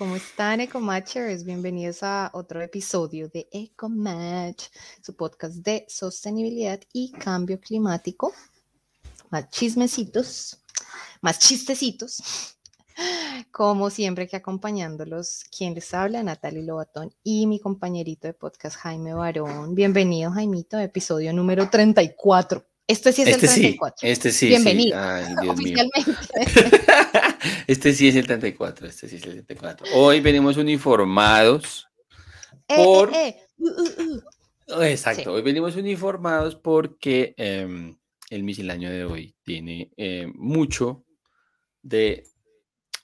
¿Cómo están, Ecomatchers? Bienvenidos a otro episodio de Ecomatch, su podcast de sostenibilidad y cambio climático. Más chismecitos, más chistecitos. Como siempre que acompañándolos, quien les habla, Natalie Lobatón y mi compañerito de podcast, Jaime Barón. Bienvenido, Jaimito, episodio número 34. Este sí es este el 34. Sí, este sí. Bienvenido. Sí. Ay, Dios Oficialmente. este sí es el 34. Este sí es el 34. Hoy venimos uniformados Eh, por. eh, eh. Uh, uh, uh. Exacto. Sí. Hoy venimos uniformados porque eh, el misceláneo de hoy tiene eh, mucho de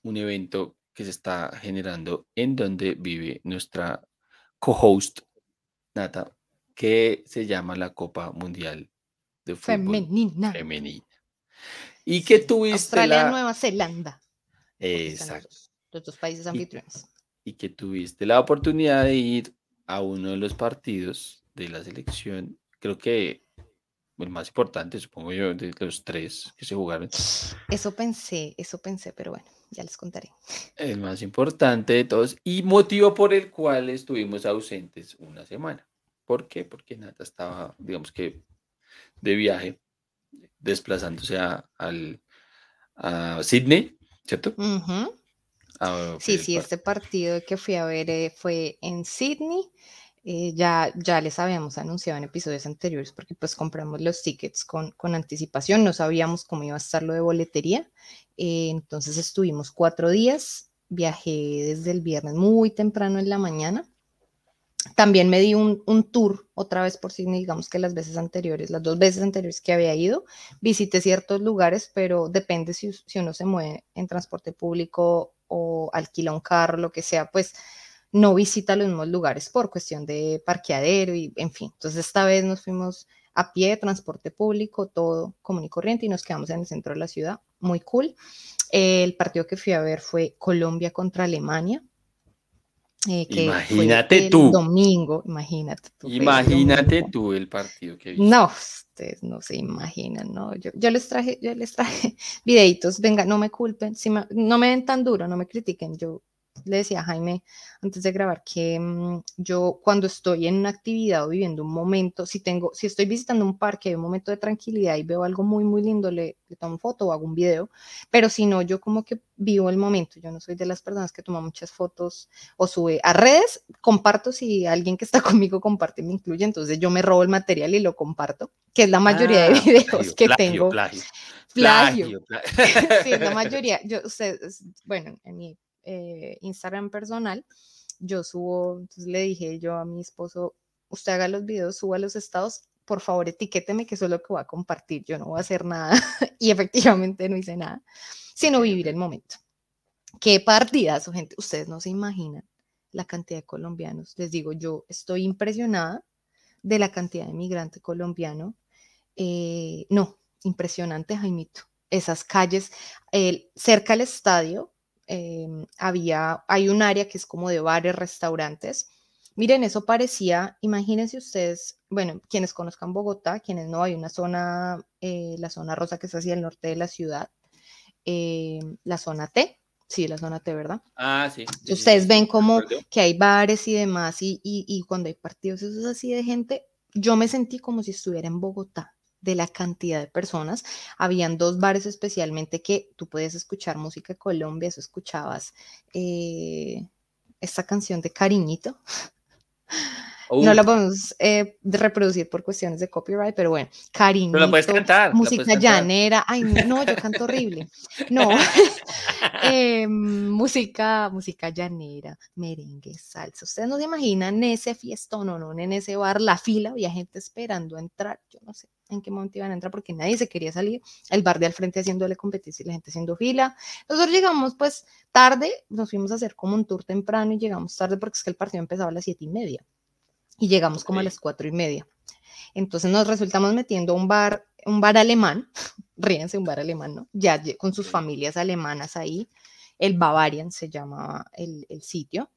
un evento que se está generando en donde vive nuestra co-host Nata, que se llama la Copa Mundial de Fútbol Femenina. Femenina. Y que tuviste Australia, la... Nueva Zelanda. Exacto. Los, los dos países anfitriones. y que tuviste la oportunidad de ir a uno de los partidos de la selección, creo que el más importante, supongo yo, de los tres que se jugaron, Eso pensé, eso pensé, pero bueno, ya les contaré. el más importante de todos y motivo por el cual estuvimos ausentes una semana. ¿Por qué? Porque Nata estaba, digamos que, de viaje, desplazándose a, al, a Sydney, ¿cierto? Ujú. A Sí, sí, este partido que fui a ver eh, fue en Sydney. eh, ya, ya les habíamos anunciado en episodios anteriores porque pues compramos los tickets con, con anticipación, no sabíamos cómo iba a estar lo de boletería. eh, entonces estuvimos cuatro días, viajé desde el viernes muy temprano en la mañana. También me di un, un tour otra vez por Sydney, digamos que las veces anteriores, las dos veces anteriores que había ido, visité ciertos lugares, pero depende si, si uno se mueve en transporte público o alquila un carro, lo que sea, pues no visita los mismos lugares por cuestión de parqueadero y en fin. Entonces esta vez nos fuimos a pie, transporte público, todo común y corriente y nos quedamos en el centro de la ciudad, muy cool. El partido que fui a ver fue Colombia contra Alemania. Eh, que Imagínate tú. Domingo, imagínate tú. el Imagínate tú el partido que viste. No, ustedes no se imaginan, ¿no? Yo, yo les traje, yo les traje videitos, venga, no me culpen, si me- no me ven tan duro, no me critiquen. Yo le decía a Jaime antes de grabar que mm, yo cuando estoy en una actividad o viviendo un momento, si tengo, si estoy visitando un parque, hay un momento de tranquilidad y veo algo muy, muy lindo, le, le tomo foto o hago un video, pero si no, yo como que vivo el momento, yo no soy de las personas que toma muchas fotos o sube a redes, comparto si alguien que está conmigo comparte me incluye, entonces yo me robo el material y lo comparto, que es la mayoría de Ah, videos plagio, que plagio, tengo. Plagio. Plagio. plagio. Sí, la mayoría. Yo, bueno, en mi eh, Instagram personal, yo subo, entonces le dije yo a mi esposo, usted haga los videos, suba los estados, por favor etiquéteme que eso es lo que voy a compartir, yo no voy a hacer nada. y efectivamente no hice nada, sino vivir el momento. Qué partidazo, gente. Ustedes no se imaginan la cantidad de colombianos. Les digo, yo estoy impresionada de la cantidad de migrante colombiano. Eh, no, impresionante, Jaimito. Esas calles, cerca al estadio, eh, había, hay un área que es como de bares, restaurantes, Miren, eso parecía, imagínense ustedes, bueno, quienes conozcan Bogotá, quienes no, hay una zona, eh, la zona rosa que está hacia el norte de la ciudad, eh, la zona T, sí, la zona T, ¿verdad? Ah, sí. ustedes ven como que hay bares y demás, y, y, y cuando hay partidos, eso es así de gente, yo me sentí como si estuviera en Bogotá de la cantidad de personas. Habían dos bares especialmente que tú puedes escuchar música de Colombia, eso escuchabas eh, esta canción de Cariñito. No la podemos eh, reproducir por cuestiones de copyright, pero bueno, cariñito, la puedes cantar, música llanera, ay no, yo canto horrible, no, eh, música, música llanera, merengue, salsa, ustedes no se imaginan ese fiestón o no, en ese bar, la fila, había gente esperando a entrar, yo no sé en qué momento iban a entrar porque nadie se quería salir, el bar de al frente haciéndole competencia y la gente haciendo fila, nosotros llegamos pues tarde, nos fuimos a hacer como un tour temprano y llegamos tarde porque es que el partido empezaba a las siete y media y llegamos como a las cuatro y media. Entonces nos resultamos metiendo a un bar, un bar alemán, ríense, un bar alemán, ¿no? Ya con sus familias alemanas ahí, el Bavarian se llama el, el sitio.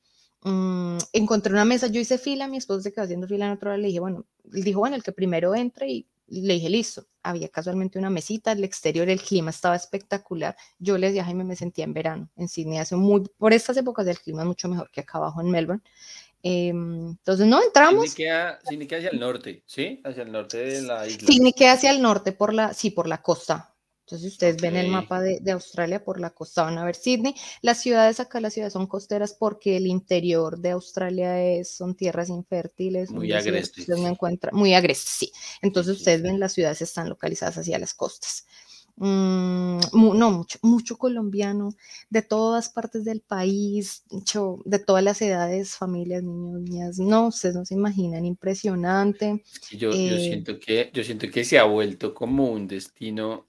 Mm, encontré una mesa, yo hice fila, mi esposo se quedó haciendo fila en otro lado, le dije, bueno, él dijo, bueno, el que primero entre y le dije, listo, había casualmente una mesita, el exterior, el clima estaba espectacular. Yo les dije, Jaime, me sentía en verano en Sydney, hace muy, por estas épocas el clima es mucho mejor que acá abajo en Melbourne. Em, entonces, no entramos. queda, hacia el norte, ¿sí? Hacia el norte de la isla. Hacia el norte, por la, sí, por la costa. Entonces, ustedes ven el mapa de, de, Australia por la costa, van a ver Sydney. Las ciudades acá, las ciudades son costeras porque el interior de Australia es, son tierras infértiles. Muy agrestes. muy agrestes, sí. Entonces, ustedes ven las ciudades están localizadas hacia las costas. Mm, no, mucho, mucho colombiano, de todas partes del país, mucho, de todas las edades, familias, niños, niñas, no, ustedes no se imaginan, impresionante. Yo, yo, eh siento que, yo siento que se ha vuelto como un destino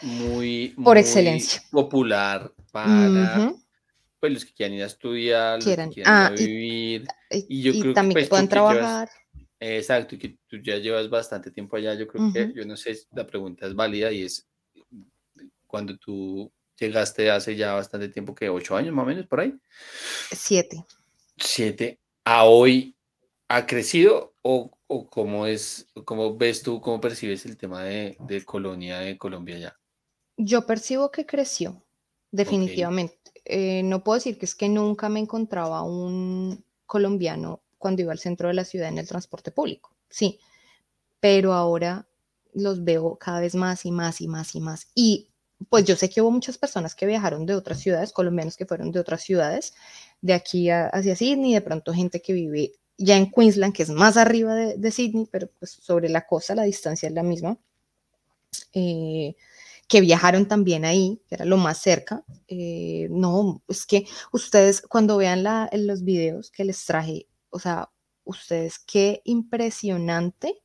muy, por excelencia popular para pues, los que quieran ir a estudiar, los que quieran ah, vivir, y, yo creo también que, pues, puedan trabajar. exacto, que tú ya llevas bastante tiempo allá, yo creo que, yo no sé, la pregunta es válida y es, cuando tú llegaste hace ya bastante tiempo, que ocho años más o menos por ahí. Siete. Siete. ¿A hoy ha crecido o, o cómo es, cómo ves tú, cómo percibes el tema de, de colonia de Colombia ya? Yo percibo que creció, definitivamente. Eh, no puedo decir que es que nunca me encontraba un colombiano cuando iba al centro de la ciudad en el transporte público, sí, pero ahora los veo cada vez más y más y más y más. Y pues yo sé que hubo muchas personas que viajaron de otras ciudades, colombianos que fueron de otras ciudades, de aquí hacia Sydney, de pronto gente que vive ya en Queensland, que es más arriba de, Sydney, pero pues sobre la costa la distancia es la misma, eh, que viajaron también ahí, que era lo más cerca. Eh, no, es que ustedes cuando vean los videos que les traje, o sea, ustedes qué impresionante.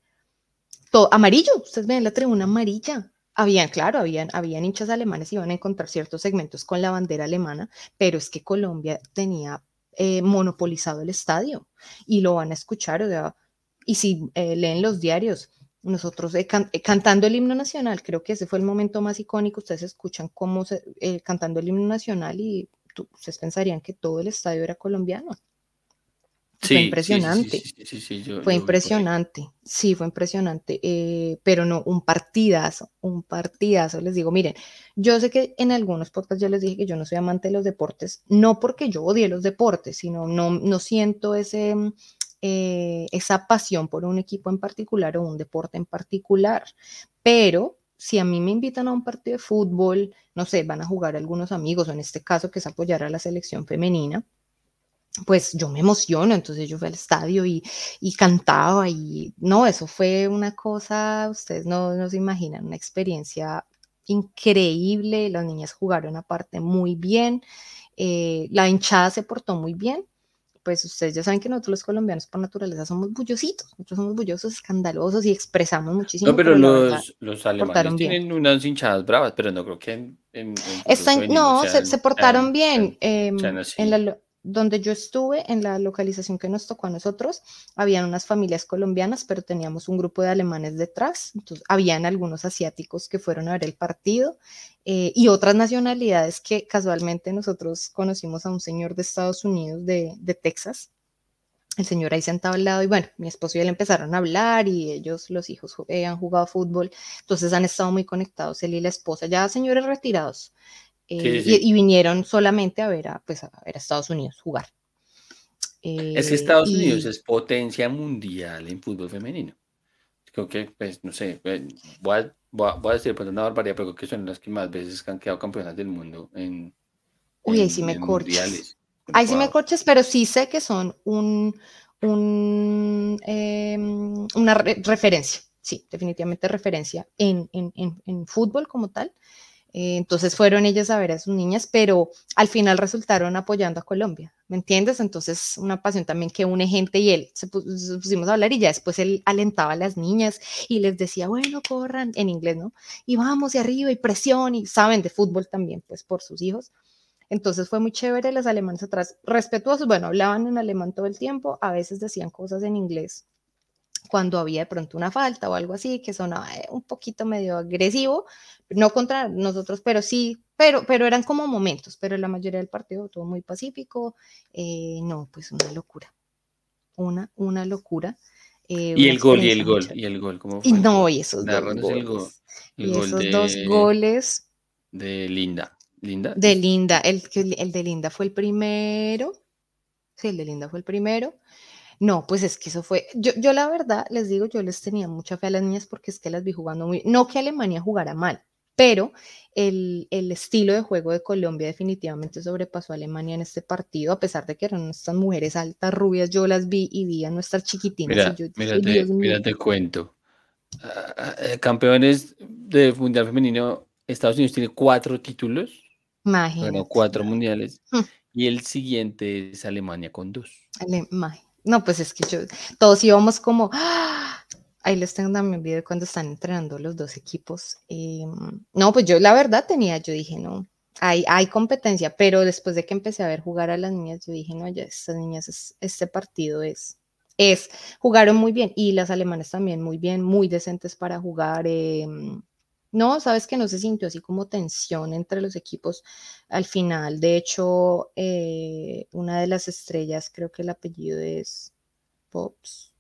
Todo, amarillo, ustedes ven la tribuna amarilla, habían, claro, habían, habían hinchas alemanes y iban a encontrar ciertos segmentos con la bandera alemana, pero es que Colombia tenía eh, monopolizado el estadio y lo van a escuchar, o sea, y si eh, leen los diarios, nosotros eh, cantando el himno nacional, creo que ese fue el momento más icónico, ustedes escuchan cómo se, cantando el himno nacional y ustedes pensarían que todo el estadio era colombiano fue impresionante. fue impresionante. Sí, fue impresionante. Eh, pero no, un partidazo, un partidazo. Les digo, miren, yo sé que en algunos podcasts yo les dije que yo no soy amante de los deportes, no porque yo odie los deportes, sino no, no siento ese, eh, esa pasión por un equipo en particular o un deporte en particular. Pero si a mí me invitan a un partido de fútbol, no sé, van a jugar algunos amigos, o en este caso que es apoyar a la selección femenina pues yo me emociono, entonces yo fui al estadio y, y, cantaba y no, eso fue una cosa, ustedes no, no se imaginan, una experiencia increíble, las niñas jugaron aparte muy bien, eh, la hinchada se portó muy bien, pues ustedes ya saben que nosotros los colombianos por naturaleza somos bullositos, nosotros somos bullosos, escandalosos y expresamos muchísimo. No, pero, los, los, alemanes tienen unas hinchadas bravas, pero no creo que en... en, no, se, se, portaron bien. Em, en la, donde yo estuve, en la localización que nos tocó a nosotros, habían unas familias colombianas, pero teníamos un grupo de alemanes detrás, entonces habían algunos asiáticos que fueron a ver el partido eh, y otras nacionalidades que casualmente nosotros conocimos a un señor de Estados Unidos, de, Texas, el señor ahí sentado al lado y bueno, mi esposo y él empezaron a hablar y ellos, los hijos, eh, han jugado fútbol, entonces han estado muy conectados, él y la esposa, ya señores retirados, eh, Y, vinieron solamente a ver a, pues, a, ver a Estados Unidos jugar. es que Estados Unidos es potencia mundial en fútbol femenino. Creo que, pues, no sé, voy a, voy a, decir pues, una barbaridad, pero creo que son las que más veces han quedado campeonas del mundo en, Uy, ahí sí me corchas. Ahí sí me corchas, pero sí sé que son un, un em, una referencia. Sí, definitivamente referencia en, en, en, fútbol como tal. Eh, entonces fueron ellas a ver a sus niñas, pero al final resultaron apoyando a Colombia, ¿me entiendes? Entonces una pasión también que une gente y él se, pusimos a hablar y ya después él alentaba a las niñas y les decía, bueno, corran en inglés, ¿no? Y vamos y arriba y presión y saben de fútbol también, pues por sus hijos. Entonces fue muy chévere, los alemanes atrás, respetuosos, bueno, hablaban en alemán todo el tiempo, a veces decían cosas en inglés cuando había de pronto una falta o algo así, que sonaba eh, un poquito medio agresivo, no contra nosotros, pero sí, pero, pero eran como momentos, pero la mayoría del partido todo muy pacífico, eh, no, pues una locura, una, una locura. Eh, y el gol, y el gol, y el gol, ¿cómo fue? Y no, y esos dos goles. y esos dos goles. De Linda. Linda. De Linda, el, el de Linda fue el primero. Sí, el de Linda fue el primero. No, pues es que eso fue, yo, yo la verdad les digo, yo les tenía mucha fe a las niñas porque es que las vi jugando muy, no que Alemania jugara mal, pero el, el, estilo de juego de Colombia definitivamente sobrepasó a Alemania en este partido, a pesar de que eran nuestras mujeres altas, rubias, yo las vi y vi a nuestras chiquitinas. Mira, mira, te cuento. Ah, ah, campeones de Mundial Femenino, Estados Unidos tiene cuatro títulos bueno, cuatro mundiales. Mm. Y el siguiente es Alemania con dos. No, pues es que yo, todos íbamos como, ¡ah! ahí les tengo también video cuando están entrenando los dos equipos. Em, no, pues yo la verdad tenía, yo dije, no, hay, hay competencia, pero después de que empecé a ver jugar a las niñas, yo dije, no, ya estas niñas, este partido es, es, jugaron muy bien y las alemanas también muy bien, muy decentes para jugar. Eh, no, sabes que no se sintió así como tensión entre los equipos al final. De hecho, eh, una de las estrellas, creo que el apellido es Pops,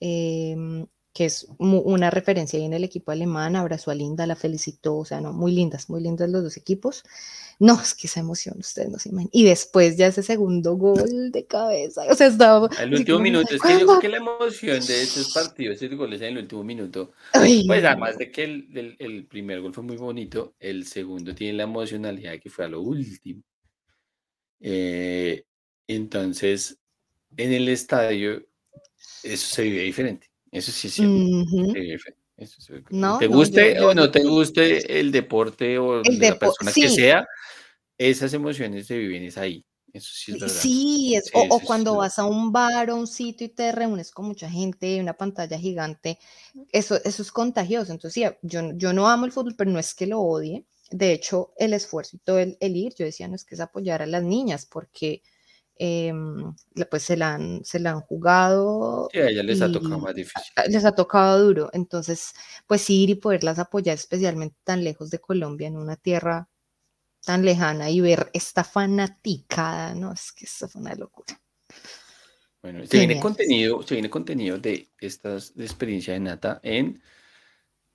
em, que es una referencia ahí en el equipo alemán, abrazó a Linda, la felicitó, o sea, no, muy lindas, muy lindas los dos equipos. No, es que esa emoción, ustedes no se imaginan. Y después ya ese segundo gol de cabeza, o sea, estaba... El último minuto, es que yo creo que la emoción de esos partidos, esos goles en el último minuto, pues además de que el, el, primer gol fue muy bonito, el segundo tiene la emocionalidad que fue a lo último. Eh, entonces, en el estadio, eso se vive diferente. Eso sí es cierto. no, ¿Te guste o no te guste el deporte o la persona que sea? Esas emociones se viven es ahí. Eso sí es verdad. Sí, es, o, cuando vas a un bar o un sitio y te reúnes con mucha gente, una pantalla gigante, eso, eso es contagioso. Entonces, sí, yo, yo no amo el fútbol, pero no es que lo odie. De hecho, el esfuerzo y todo el, el ir, yo decía, no es que es apoyar a las niñas, porque Em, pues se la han, se la han jugado. Sí, a ella les ha tocado más difícil. Les ha tocado duro. Entonces, pues ir y poderlas apoyar, especialmente tan lejos de Colombia, en una tierra tan lejana y ver esta fanaticada, ¿no? Es que eso fue una locura. Bueno, se viene contenido, se viene contenido de estas de experiencia de Nata en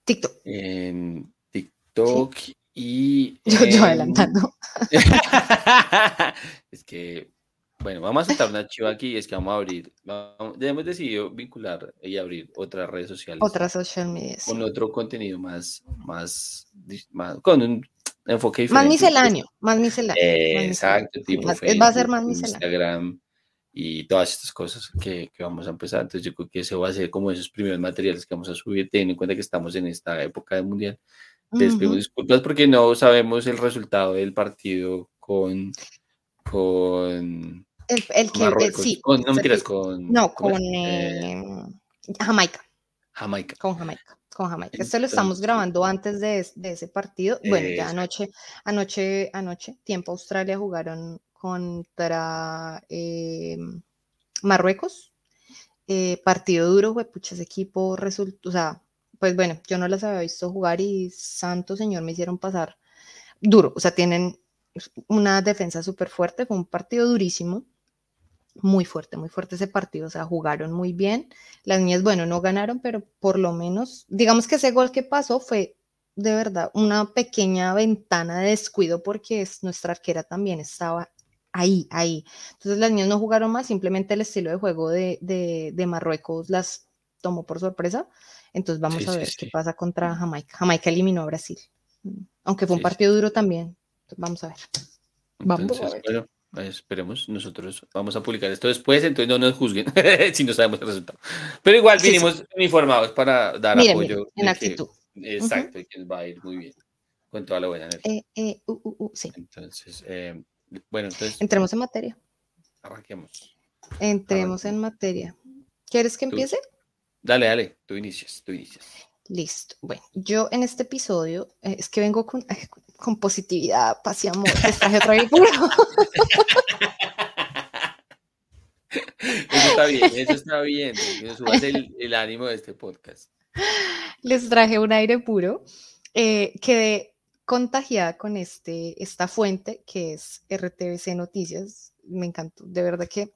TikTok. En TikTok y. Yo, adelantando. es que bueno, vamos a soltar una chiva aquí y es que vamos a abrir, ya hemos decidido vincular y abrir otras redes sociales. Otras social media. Con otro contenido más, más, con un enfoque diferente. Más misceláneo, más misceláneo. exacto, tipo Facebook, va a ser más misceláneo. Instagram y todas estas cosas que, que, vamos a empezar. Entonces yo creo que ese va a ser como esos primeros materiales que vamos a subir, teniendo en cuenta que estamos en esta época del mundial. Les pido disculpas porque no sabemos el resultado del partido con, con el, el que, sí. Con, no mentiras, con. No, con eh, Jamaica. Jamaica. Con Jamaica. Con Jamaica. Esto lo estamos grabando antes de, de ese partido. Bueno, ya anoche, anoche, anoche, tiempo Australia jugaron contra eh, Marruecos. Eh, partido duro, güey, pucha, ese equipo resultó, o sea, pues bueno, yo no las había visto jugar y santo señor me hicieron pasar duro, o sea, tienen una defensa súper fuerte, fue un partido durísimo muy fuerte, muy fuerte ese partido, o sea, jugaron muy bien. Las niñas, bueno, no ganaron, pero por lo menos, digamos que ese gol que pasó fue de verdad una pequeña ventana de descuido porque es, nuestra arquera también estaba ahí, ahí. Entonces las niñas no jugaron más, simplemente el estilo de juego de, de, Marruecos las tomó por sorpresa. Entonces vamos a ver qué pasa contra Jamaica. Jamaica eliminó a Brasil, aunque fue un partido duro también. vamos a ver. Vamos a ver. Esperemos, nosotros vamos a publicar esto después, entonces no nos juzguen si no sabemos el resultado. Pero igual vinimos informados para dar apoyo. en actitud. exacto, y que va a ir muy bien con toda la buena energía. Eh, eh, uh, uh, uh, sí. Entonces, eh, bueno, entonces. Entremos en materia. Arranquemos. Entremos en materia. ¿Quieres que empiece? Dale, dale, tú inicias, tú inicias. Listo. Bueno, yo en este episodio es que vengo con, con positividad, paz y amor. Les traje otro aire puro. Eso está bien, eso está bien. Eso el, el ánimo de este podcast. Les traje un aire puro. Eh, quedé contagiada con este, esta fuente que es RTBC Noticias. Me encantó. De verdad que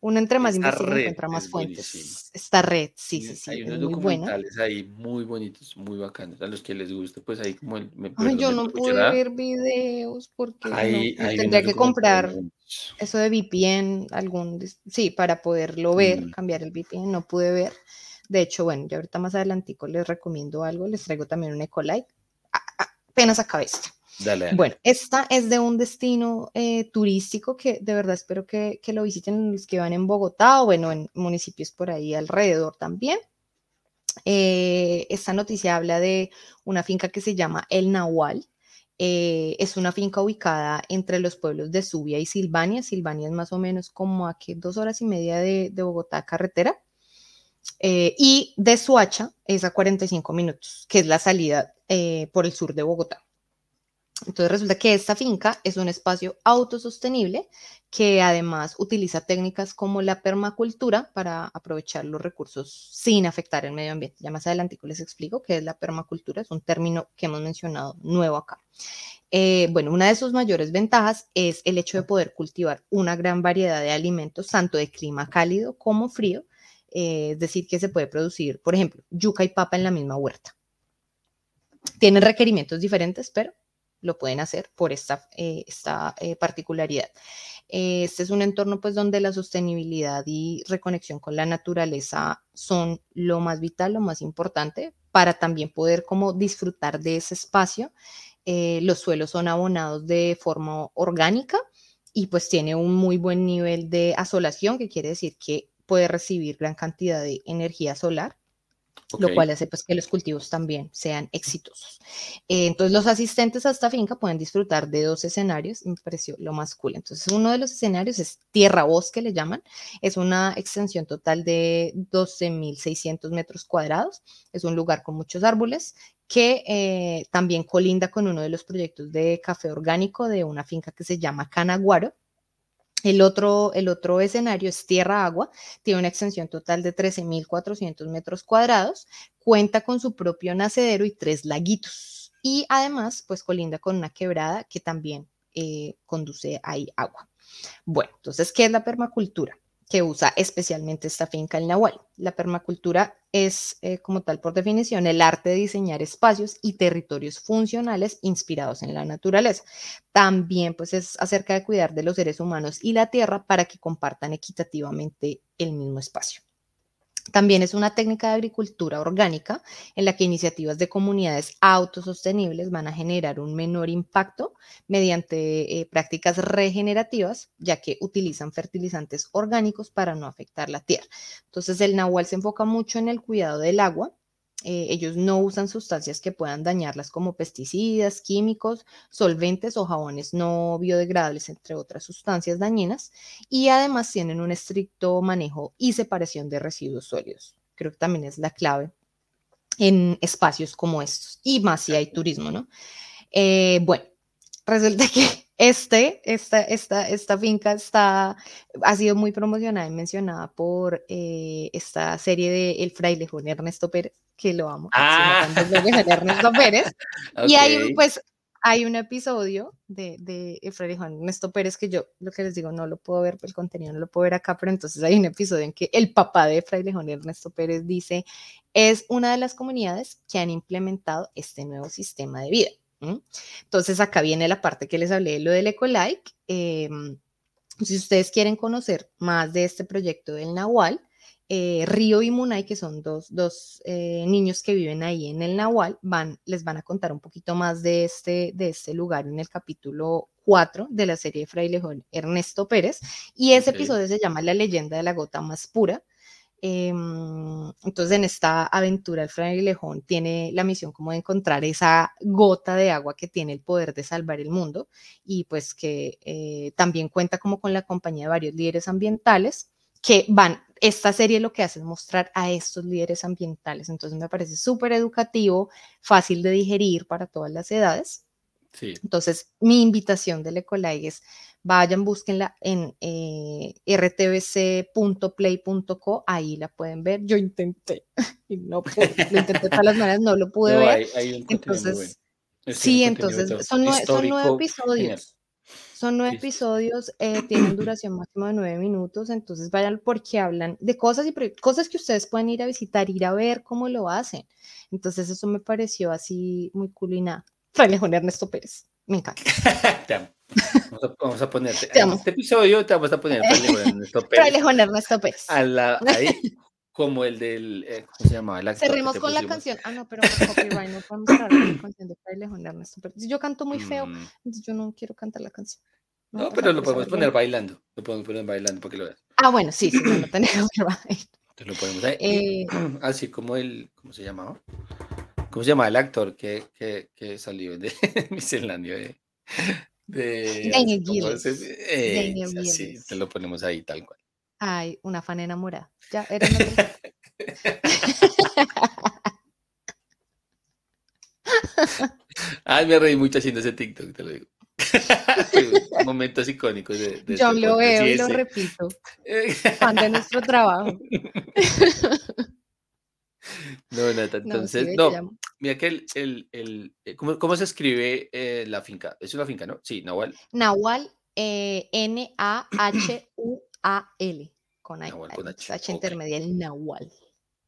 uno entre más investiga encuentra más fuentes. Esta red, sí, sí, sí. Hay unos documentales ahí muy bonitos, muy bacanos. A los que les guste, pues ahí como el, Ay, yo no pude ver videos porque tendría que comprar eso de VPN, algún, sí, para poderlo ver, mm. cambiar el VPN, no pude ver. De hecho, bueno, ya ahorita más adelantico les recomiendo algo, les traigo también un Ecolite. Apenas acabé esto. Bueno, esta es de un destino eh, turístico que de verdad espero que, lo visiten los que van en Bogotá o bueno, en municipios por ahí alrededor también. Eh, esta noticia habla de una finca que se llama El Nahual. Eh, es una finca ubicada entre los pueblos de Subia y Silvania. Silvania es más o menos como a dos horas y media de, de Bogotá carretera. y de Suacha es a 45 minutos, que es la salida por el sur de Bogotá. Entonces resulta que esta finca es un espacio autosostenible que además utiliza técnicas como la permacultura para aprovechar los recursos sin afectar el medio ambiente. Ya más adelante les explico qué es la permacultura, es un término que hemos mencionado nuevo acá. Eh, bueno, una de sus mayores ventajas es el hecho de poder cultivar una gran variedad de alimentos, tanto de clima cálido como frío, eh, es decir, que se puede producir, por ejemplo, yuca y papa en la misma huerta. Tienen requerimientos diferentes, pero lo pueden hacer por esta, eh, esta eh, particularidad. Este es un entorno pues donde la sostenibilidad y reconexión con la naturaleza son lo más vital, lo más importante para también poder como disfrutar de ese espacio. Eh, los suelos son abonados de forma orgánica y pues tiene un muy buen nivel de asolación, que quiere decir que puede recibir gran cantidad de energía solar lo cual hace pues que los cultivos también sean exitosos. Eh, entonces los asistentes a esta finca pueden disfrutar de dos escenarios, me pareció lo más cool. Entonces uno de los escenarios es tierra bosque, le llaman, es una extensión total de 12.600 metros cuadrados, es un lugar con muchos árboles que eh, también colinda con uno de los proyectos de café orgánico de una finca que se llama Canaguaro el otro, el otro escenario es tierra-agua, tiene una extensión total de 13.400 metros cuadrados, cuenta con su propio nacedero y tres laguitos. Y además, pues colinda con una quebrada que también eh, conduce ahí agua. Bueno, entonces, ¿qué es la permacultura? Que usa especialmente esta finca el Nahual. La permacultura es, eh, como tal por definición, el arte de diseñar espacios y territorios funcionales inspirados en la naturaleza. También pues es acerca de cuidar de los seres humanos y la tierra para que compartan equitativamente el mismo espacio. También es una técnica de agricultura orgánica en la que iniciativas de comunidades autosostenibles van a generar un menor impacto mediante eh, prácticas regenerativas, ya que utilizan fertilizantes orgánicos para no afectar la tierra. Entonces, el Nahual se enfoca mucho en el cuidado del agua, eh, ellos no usan sustancias que puedan dañarlas como pesticidas, químicos, solventes o jabones no biodegradables, entre otras sustancias dañinas, y además tienen un estricto manejo y separación de residuos sólidos. Creo que también es la clave en espacios como estos, y más si hay turismo, ¿no? Eh, bueno, resulta que este, esta, esta, esta finca está, ha sido muy promocionada y mencionada por eh, esta serie de El frailejón Ernesto Pérez, que lo amo. Ah. Ernesto Pérez. Y hay, pues, hay un episodio de, de Freddy Juan Ernesto Pérez que yo, lo que les digo, no lo puedo ver, el contenido no lo puedo ver acá, pero entonces hay un episodio en que el papá de Freddy Juan Ernesto Pérez dice, es una de las comunidades que han implementado este nuevo sistema de vida. Entonces acá viene la parte que les hablé de lo del Ecolike. Eh, si ustedes quieren conocer más de este proyecto del Nahual, eh, Río y Munay, que son dos, dos eh, niños que viven ahí en el Nahual, van, les van a contar un poquito más de este, de este lugar en el capítulo 4 de la serie de Frailejón Ernesto Pérez. Y ese episodio se llama La leyenda de la gota más pura. Em, entonces, en esta aventura, el frailejón tiene la misión como de encontrar esa gota de agua que tiene el poder de salvar el mundo y pues que eh, también cuenta como con la compañía de varios líderes ambientales que van, esta serie lo que hace es mostrar a estos líderes ambientales, entonces me parece súper educativo, fácil de digerir para todas las edades. Sí. Entonces, mi invitación del Ecolai es vayan, búsquenla en eh, rtbc.play.co, ahí la pueden ver. Yo intenté, y no pude, lo intenté todas las maneras, no lo pude ver. entonces, sí, entonces son, son nueve episodios. Son nueve episodios, eh, tienen duración máxima de nueve minutos, entonces vayan porque hablan de cosas y cosas que ustedes pueden ir a visitar, ir a ver cómo lo hacen. Entonces eso me pareció así muy cool y nada. Ernesto Pérez, me encanta. Vamos a, vamos a ponerte. en este episodio te vamos a poner Ernesto Pérez. Ernesto Pérez. A la, ahí, como el del, eh, ¿cómo se llamaba? El Cerremos con la canción. Ah, no, pero copyright, no podemos hablar de la canción de Fraile Ernesto Pérez. Yo canto muy feo, mm. yo no quiero cantar la canción. No, no pero lo podemos poner bailando. Lo podemos poner bailando para que lo. Ah, bueno, sí, sí, no tenemos que lo. Eh, así como el, ¿cómo se llamaba? ¿Cómo se llama el actor que, que, que salió de Misceláneo de, de Daniel Gilles. Eh, sí, te lo ponemos ahí tal cual. Ay, una fan enamorada. Ya, era Ay, me reí mucho haciendo ese TikTok, te lo digo. Momentos icónicos de, de Yo este lo veo y lo repito. Fan de nuestro trabajo. No, Nata, entonces, no, mira que el, el, el eh, ¿cómo, ¿cómo, se escribe eh, la finca? Es una finca, ¿no? Sí, Nahual. Nahual, eh, N-A-H-U-A-L, con, con H, H intermedia, el Nahual.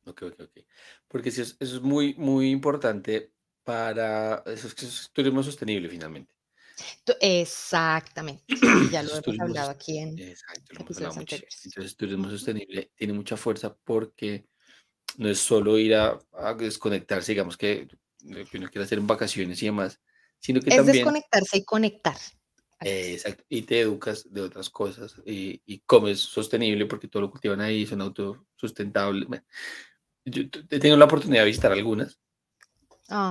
Ok, ok, ok. Porque eso es, eso es muy, muy importante para, eso es, turismo sostenible finalmente. Exactamente, ya lo hemos hablado aquí en exacto, lo hemos hablado Entonces, turismo sostenible tiene mucha fuerza porque no es solo ir a, desconectarse, digamos que que uno quiere hacer en vacaciones y demás, sino que es también... desconectarse y conectar. exacto, y te educas de otras cosas y, y, comes sostenible porque todo lo cultivan ahí, son autosustentables. yo he tenido la oportunidad de visitar algunas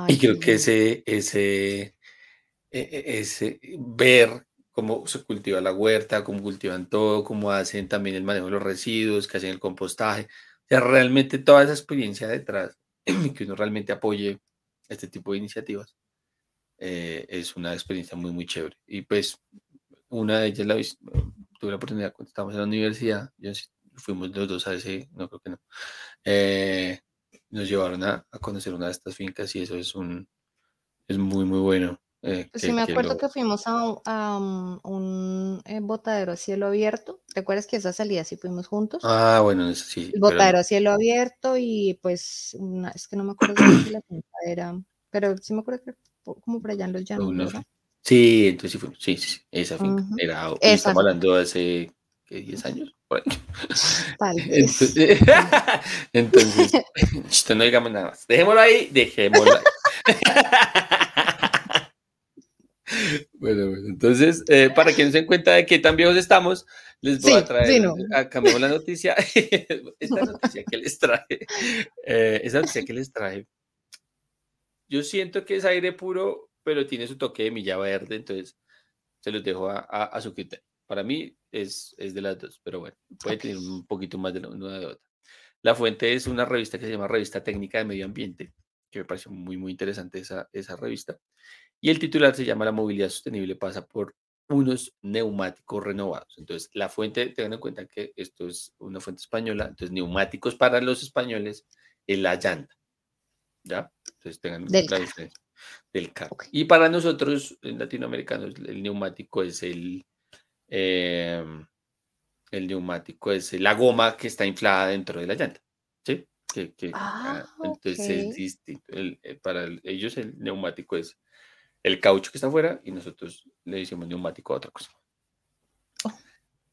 y creo que ese, ese, e, e, ese, ver cómo se cultiva la huerta, cómo cultivan todo, cómo hacen también el manejo de los residuos, que hacen el compostaje, sea, realmente toda esa experiencia detrás, que uno realmente apoye este tipo de iniciativas, eh, es una experiencia muy, muy chévere. Y pues, una de ellas la tuve la oportunidad cuando estábamos en la universidad, yo, fuimos los dos a ese, no creo que no, eh, nos llevaron a, a, conocer una de estas fincas y eso es un, es muy, muy bueno. Eh, sí, me acuerdo que, fuimos a, un, eh, botadero a cielo abierto. ¿Te acuerdas que esa salida sí fuimos juntos? Ah, bueno, sí. botadero a cielo abierto y pues es que no me acuerdo si la finca era, pero sí me acuerdo que como por allá en los llanos. sí, entonces sí fuimos, sí, sí, esa finca. Era, estamos hablando de hace ¿qué, 10 años. Tal vez. Entonces, entonces no digamos nada más. Dejémoslo ahí, dejémoslo ahí. Bueno, bueno, entonces, eh, para que no se den cuenta de que tan viejos estamos, les voy a traer, a, cambiamos la noticia, esta noticia que les traje, eh, esa noticia que les traje, yo siento que es aire puro, pero tiene su toque de milla verde, entonces se los dejo a, a, su criterio. Para mí es, es, de las dos, pero bueno, puede tener un poquito más de una de otra. La fuente es una revista que se llama Revista Técnica de Medio Ambiente, que me pareció muy, muy interesante esa, esa revista. Y el titular se llama La movilidad sostenible pasa por unos neumáticos renovados. Entonces, la fuente, tengan en cuenta que esto es una fuente española, entonces neumáticos para los españoles es la llanta. ¿Ya? Entonces, tengan la diferencia. del carro. Y para nosotros, en latinoamericanos, el neumático es el, em, el neumático es la goma que está inflada dentro de la llanta. ¿Sí? Que, ah, ah, entonces es distinto. Eh, para ellos el neumático es el caucho que está afuera y nosotros le decimos neumático a otra cosa. Oh,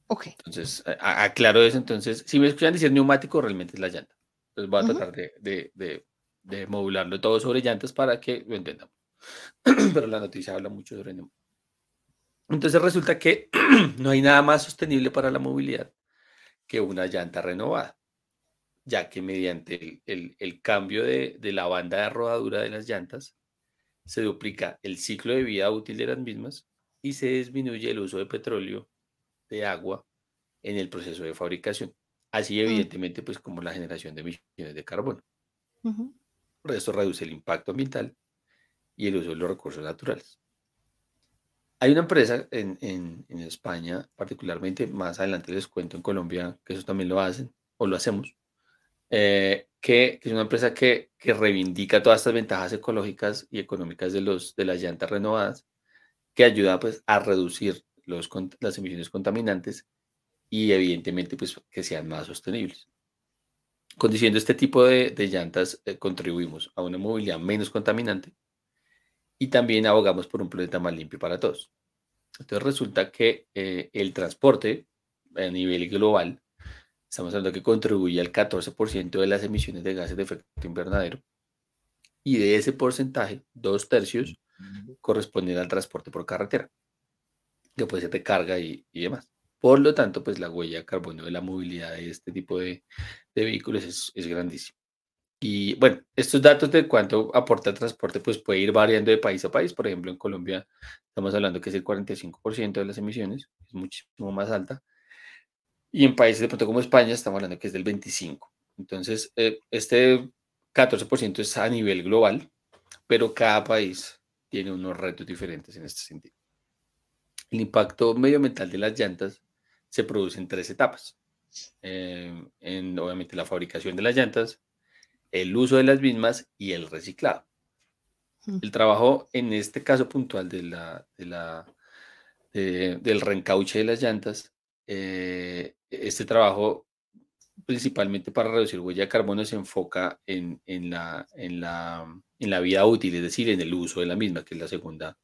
ok. Entonces, aclaro eso. Entonces, si me escuchan decir neumático, realmente es la llanta. Entonces voy a tratar de, de, de, modularlo todo sobre llantas para que lo entendamos. Pero la noticia habla mucho sobre neumático. Entonces resulta que no hay nada más sostenible para la movilidad que una llanta renovada, ya que mediante el, el, cambio de, de, la banda de rodadura de las llantas se duplica el ciclo de vida útil de las mismas y se disminuye el uso de petróleo, de agua en el proceso de fabricación. Así, mm. evidentemente, pues como la generación de emisiones de carbono. Esto reduce el impacto ambiental y el uso de los recursos naturales. Hay una empresa en, en, España, particularmente, más adelante les cuento en Colombia, que eso también lo hacen, o lo hacemos, eh, que, es una empresa que, que, reivindica todas estas ventajas ecológicas y económicas de, los, de las llantas renovadas, que ayuda pues, a reducir los, las emisiones contaminantes y evidentemente pues, que sean más sostenibles. Conduciendo este tipo de, de llantas, eh, contribuimos a una movilidad menos contaminante y también abogamos por un planeta más limpio para todos. Entonces resulta que eh, el transporte a nivel global, estamos hablando que contribuye al 14% de las emisiones de gases de efecto invernadero y de ese porcentaje, dos tercios corresponden al transporte por carretera, que puede ser de carga y, demás. Por lo tanto, pues la huella de carbono de la movilidad de este tipo de, vehículos es, es grandísima. Y bueno, estos datos de cuánto aporta el transporte, pues puede ir variando de país a país. Por ejemplo, en Colombia estamos hablando que es el 45% de las emisiones, es muchísimo más alta. Y en países de pronto como España estamos hablando que es del 25%. Entonces, eh, este 14% es a nivel global, pero cada país tiene unos retos diferentes en este sentido. El impacto medioambiental de las llantas se produce en tres etapas. Eh, en, obviamente, la fabricación de las llantas, el uso de las mismas y el reciclado. Mm. El trabajo en este caso puntual de la, de la, del reencauche de las llantas, eh, este trabajo principalmente para reducir huella de carbono se enfoca en, en, la, en, la, en la vida útil, es decir, en el uso de la misma, que es la segunda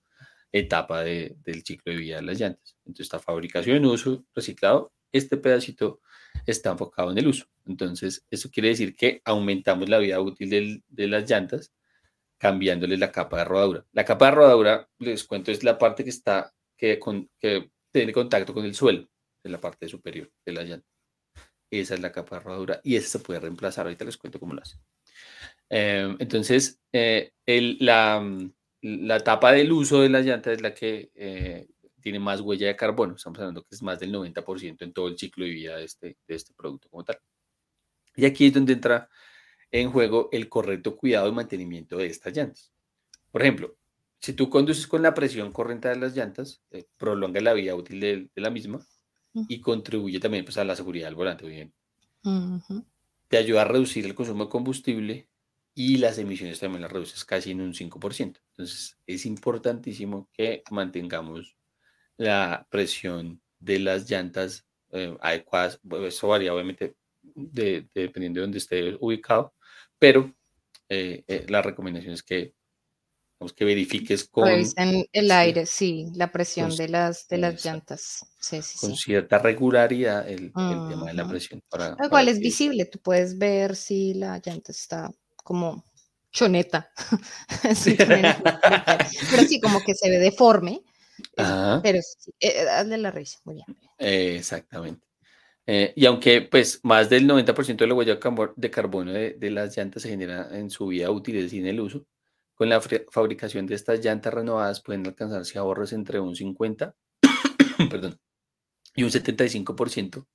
etapa del ciclo de vida de las llantas. Entonces, esta fabricación, uso, reciclado, este pedacito está enfocado en el uso. Entonces, eso quiere decir que aumentamos la vida útil de las llantas cambiándole la capa de rodadura. La capa de rodadura, les cuento, es la parte que está, que, que tiene contacto con el suelo, en la parte superior de la llanta. Esa es la capa de rodadura y esa se puede reemplazar. Ahorita les cuento cómo lo hace. Em, entonces, eh, la, la tapa del uso de las llantas es la que eh, tiene más huella de carbono. Estamos hablando que es más del 90% en todo el ciclo de vida de este, de este producto como tal. Y aquí es donde entra en juego el correcto cuidado y mantenimiento de estas llantas. Por ejemplo, si tú conduces con la presión corriente de las llantas, eh, prolonga la vida útil de, la misma y contribuye también pues, a la seguridad del volante. Bien. Te ayuda a reducir el consumo de combustible y las emisiones también las reduces casi en un 5%. Entonces, es importantísimo que mantengamos la presión de las llantas eh, adecuadas. Eso varía obviamente dependiendo de dónde esté ubicado, pero eh, eh, la recomendación es que, que verifiques con... en el aire, sí, la presión de las, de las llantas. Sí, sí, con cierta regularidad el, tema de la presión. Para, Igual es visible, tú puedes ver si la llanta está como choneta. pero sí, como que se ve deforme. Pero sí, eh, hazle la risa, muy bien. exactamente. Eh, y aunque pues más del 90% de la huella de carbono de, las llantas se genera en su vida útil, es decir, en el uso, con la fabricación de estas llantas renovadas pueden alcanzarse ahorros entre un 50 perdón, y un 75%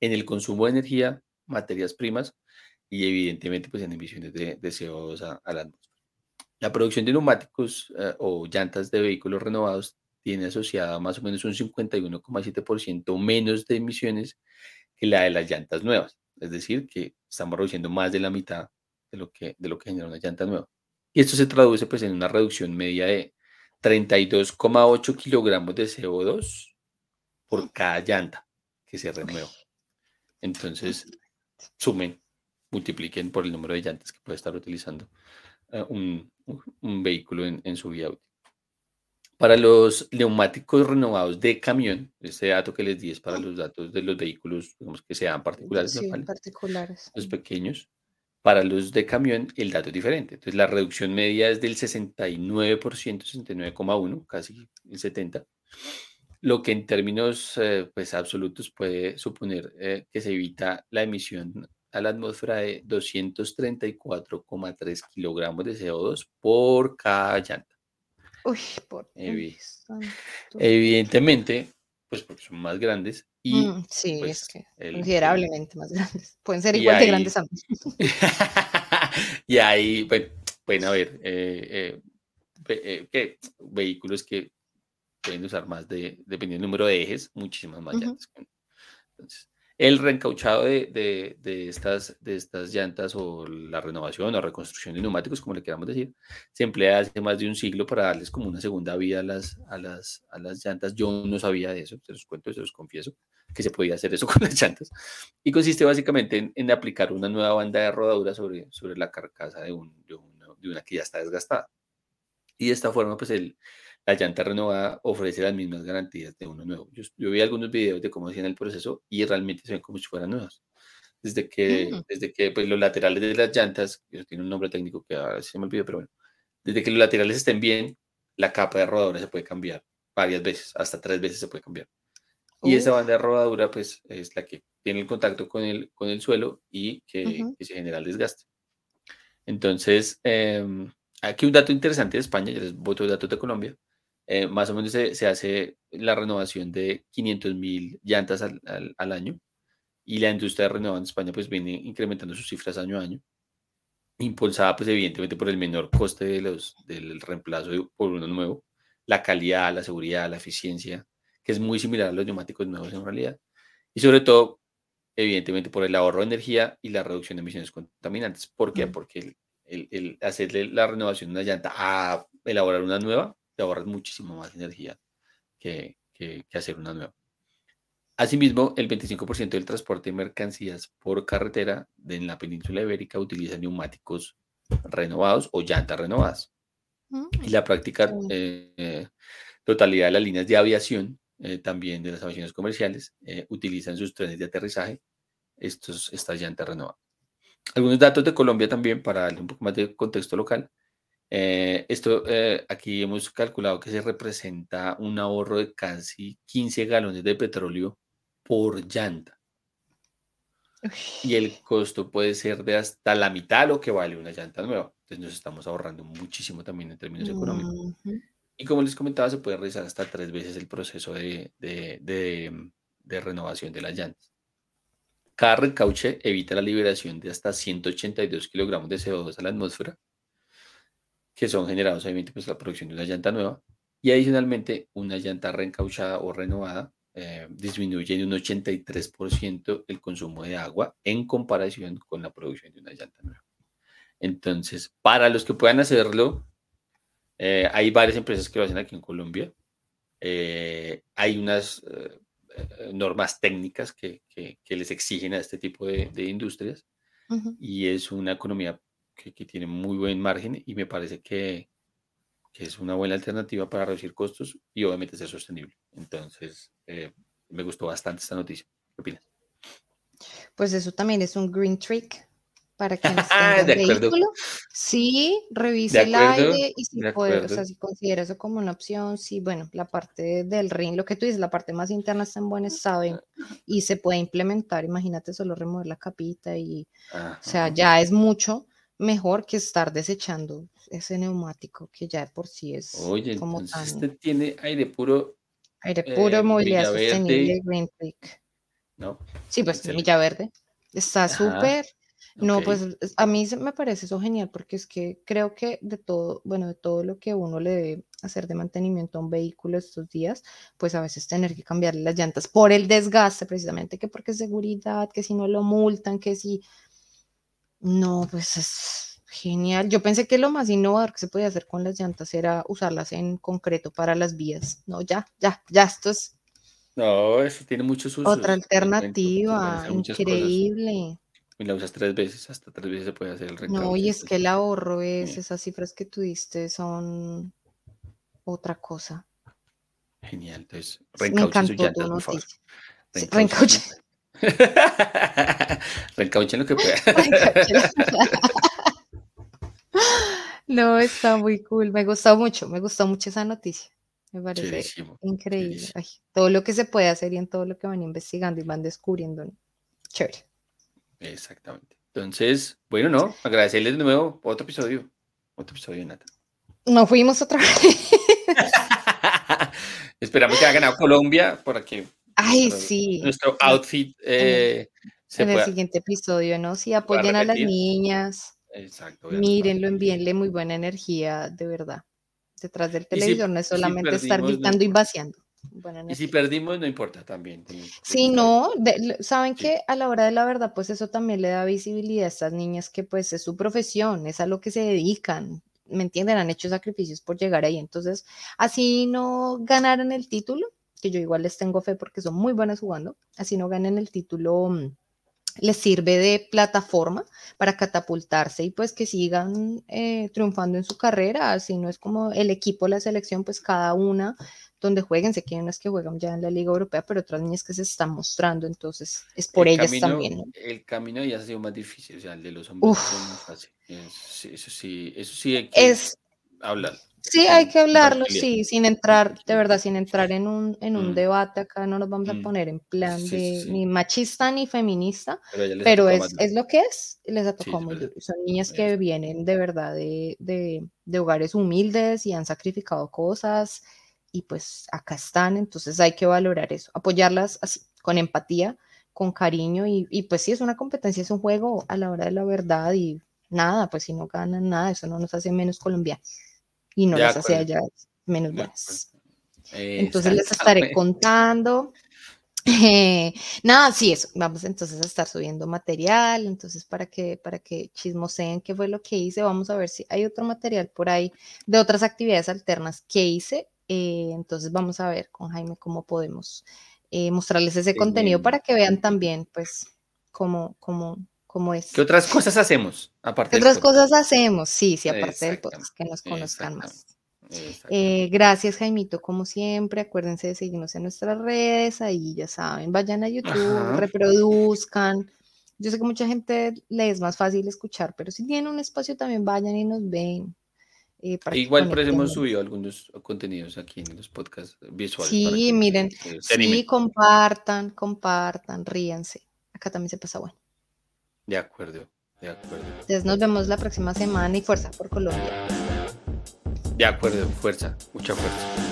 en el consumo de energía, materias primas y evidentemente pues en emisiones de, CO2 a, la atmósfera. La producción de neumáticos eh, o llantas de vehículos renovados tiene asociada más o menos un 51,7% menos de emisiones que la de las llantas nuevas. Es decir, que estamos reduciendo más de la mitad de lo que, de lo que genera una llanta nueva. Y esto se traduce pues en una reducción media de 32,8 kilogramos de CO2 por cada llanta que se renueva. Entonces, sumen, multipliquen por el número de llantas que puede estar utilizando eh, un, vehículo en, su vía útil. Para los neumáticos renovados de camión, este dato que les di es para los datos de los vehículos digamos, que sean particulares, particulares. los pequeños. Para los de camión, el dato es diferente. Entonces, la reducción media es del 69%, 69,1, casi el 70%, lo que en términos eh, pues, absolutos puede suponer eh, que se evita la emisión a la atmósfera de 234,3 kilogramos de CO2 por cada llanta. Uy, por Evidentemente, pues porque son más grandes y mm, sí, es pues, que considerablemente más grandes. Pueden ser igual de grandes ambos. y ahí pueden haber eh, eh, eh, vehículos que pueden usar más de, dependiendo del número de ejes, muchísimas más llantas. Entonces, el reencauchado de, estas, de estas llantas o la renovación o reconstrucción de neumáticos, como le queramos decir, se emplea hace más de un siglo para darles como una segunda vida a las, a las, a las llantas. Yo no sabía de eso, se los cuento, se los confieso, que se podía hacer eso con las llantas. Y consiste básicamente en, aplicar una nueva banda de rodadura sobre, sobre la carcasa de, un, de, de una que ya está desgastada. Y de esta forma, pues el, la llanta renovada ofrece las mismas garantías de uno nuevo. Yo, vi algunos videos de cómo hacían el proceso y realmente se ven como si fueran nuevas. Desde que, mm. desde que pues, los laterales de las llantas, eso tiene un nombre técnico que ahora se me olvidó, pero bueno, desde que los laterales estén bien, la capa de rodadura se puede cambiar varias veces, hasta tres veces se puede cambiar. Y esa banda de rodadura, pues, es la que tiene el contacto con el, con el suelo y que, se genera el desgaste. Entonces, em, aquí un dato interesante de España, ya les voto datos de Colombia. Eh, más o menos se, hace la renovación de 500 mil llantas al, año y la industria de renovado en España pues viene incrementando sus cifras año a año, impulsada pues evidentemente por el menor coste de los, del reemplazo por uno nuevo, la calidad, la seguridad, la eficiencia, que es muy similar a los neumáticos nuevos en realidad, y sobre todo evidentemente por el ahorro de energía y la reducción de emisiones contaminantes. ¿Por qué? Porque el, el hacerle la renovación de una llanta a elaborar una nueva te ahorras muchísimo más energía que, hacer una nueva. Asimismo, el 25% del transporte de mercancías por carretera en la península ibérica utiliza neumáticos renovados o llantas renovadas. y la práctica eh, totalidad de las líneas de aviación, eh, también de las aviaciones comerciales, eh, utilizan sus trenes de aterrizaje estos, estas llantas renovadas. Algunos datos de Colombia también para darle un poco más de contexto local. Eh, esto eh, aquí hemos calculado que se representa un ahorro de casi 15 galones de petróleo por llanta. Y el costo puede ser de hasta la mitad lo que vale una llanta nueva. Entonces nos estamos ahorrando muchísimo también en términos económicos. Y como les comentaba, se puede realizar hasta tres veces el proceso de, de renovación de las llantas. Cada recauche evita la liberación de hasta 182 kilogramos de CO2 a la atmósfera que son generados obviamente pues la producción de una llanta nueva y adicionalmente una llanta reencauchada o renovada eh, disminuye en un 83% el consumo de agua en comparación con la producción de una llanta nueva. Entonces, para los que puedan hacerlo, eh, hay varias empresas que lo hacen aquí en Colombia. Eh, hay unas normas técnicas que, les exigen a este tipo de, industrias y es una economía que, tiene muy buen margen y me parece que, es una buena alternativa para reducir costos y obviamente ser sostenible. Entonces, eh, me gustó bastante esta noticia. ¿Qué opinas? Pues eso también es un green trick para quienes tengan vehículo. Sí, revise el aire y si puede, o sea, si considera eso como una opción, sí, bueno, la parte del ring, lo que tú dices, la parte más interna está en buen estado y, se puede implementar, imagínate solo remover la capita y, o sea, ya es mucho mejor que estar desechando ese neumático que ya por sí es Oye, como entonces este tiene aire puro. Aire puro, eh, movilidad sostenible, Green ¿No? Sí, pues Milla Verde. Está súper. No, pues a mí me parece eso genial porque es que creo que de todo, bueno, de todo lo que uno le debe hacer de mantenimiento a un vehículo estos días, pues a veces tener que cambiarle las llantas por el desgaste precisamente, que porque seguridad, que si no lo multan, que si no, pues es, Genial. Yo pensé que lo más innovador que se podía hacer con las llantas era usarlas en concreto para las vías. No, ya, ya, ya, esto es No, eso tiene muchos usos. otra alternativa. Increíble. Y la usas tres veces, hasta tres veces se puede hacer el No, recauche. y es que el ahorro es, esas cifras que tú diste son otra cosa. Genial, entonces Me reencauche sus encantó tu llantas, por favor. noticia. Sí, Reencauche. reencauche. Reencauchen lo que pueda. No, está muy cool. Me gustó mucho, me gustó mucho esa noticia. Me parece increíble. Ay, todo lo que se puede hacer y en todo lo que van investigando y van descubriendo. ¿no? Chévere. Exactamente. Entonces, bueno, no, agradecerles de nuevo otro episodio. Otro episodio, Nata. No fuimos otra vez. Esperamos que haya ganado Colombia para que Ay, nuestro, sí. nuestro outfit eh, se En el siguiente episodio, ¿no? Sí, apoyen a las niñas. Exacto. Mírenlo, envíenle muy buena energía, de verdad. Detrás del si- televisor no es si solamente estar no gritando y vaciando. Buena Y si perdimos, no importa también. que Sí, no, de- saben Sí. que a la hora de la verdad, pues eso también le da visibilidad a estas niñas que pues es su profesión, es a lo que se dedican, ¿me entienden? Han hecho sacrificios por llegar ahí, entonces así no ganaran el título, que yo igual les tengo fe porque son muy buenas jugando, así no ganen el título, mm, les sirve de plataforma para catapultarse y pues que sigan eh, triunfando en su carrera, así no es como el equipo, la selección, pues cada una donde jueguen, sé que hay unas que juegan ya en la Liga Europea, pero otras niñas que se están mostrando, entonces es por el ellas camino, también, ¿no? El camino ya ha sido más difícil, o sea, el de los hombres Uf. fue más fácil. Es- eso sí, eso sí hay que Es, hablar. Sí, hay que hablarlo, sí, sin entrar, de verdad, sin entrar en un, en un Mm. debate acá, no nos vamos a Mm. poner en plan Sí, de sí. ni machista ni feminista, Pero, es, es lo que es, les ha tocado muy duro. Son niñas que vienen de verdad de, de, de hogares humildes y han sacrificado cosas y pues acá están, entonces hay que valorar eso, apoyarlas así, con empatía, con cariño y, y pues sí, es una competencia, es un juego a la hora de la verdad y nada, pues si no ganan nada, eso no nos hace menos colombianas y no De las hace a acuerdo. ellas menos buenas. Entonces les estaré contando. Eh, nada, sí, eso. Vamos entonces a estar subiendo material. Entonces, para que, para que chismoseen qué fue lo que hice, vamos a ver si hay otro material por ahí de otras actividades alternas que hice. Eh, entonces, vamos a ver con Jaime cómo podemos eh, mostrarles ese contenido para que vean también, pues, cómo, cómo, es. ¿Qué otras cosas hacemos? Aparte ¿Qué otras podcast? cosas hacemos? Sí, sí, aparte del podcast, que nos conozcan más. Eh, gracias, Jaimito, como siempre. Acuérdense de seguirnos en nuestras redes. Ahí ya saben, vayan a YouTube, Ajá. reproduzcan. Yo sé que mucha gente le es más fácil escuchar, pero si tienen un espacio también vayan y nos ven. eh, Igual por eso hemos subido algunos contenidos aquí en los podcasts visuales. Sí, miren, se- se sí, compartan, compartan, ríanse. Acá también se pasa bueno. De acuerdo, de acuerdo. Entonces nos vemos la próxima semana y fuerza por Colombia. De acuerdo, fuerza, mucha fuerza.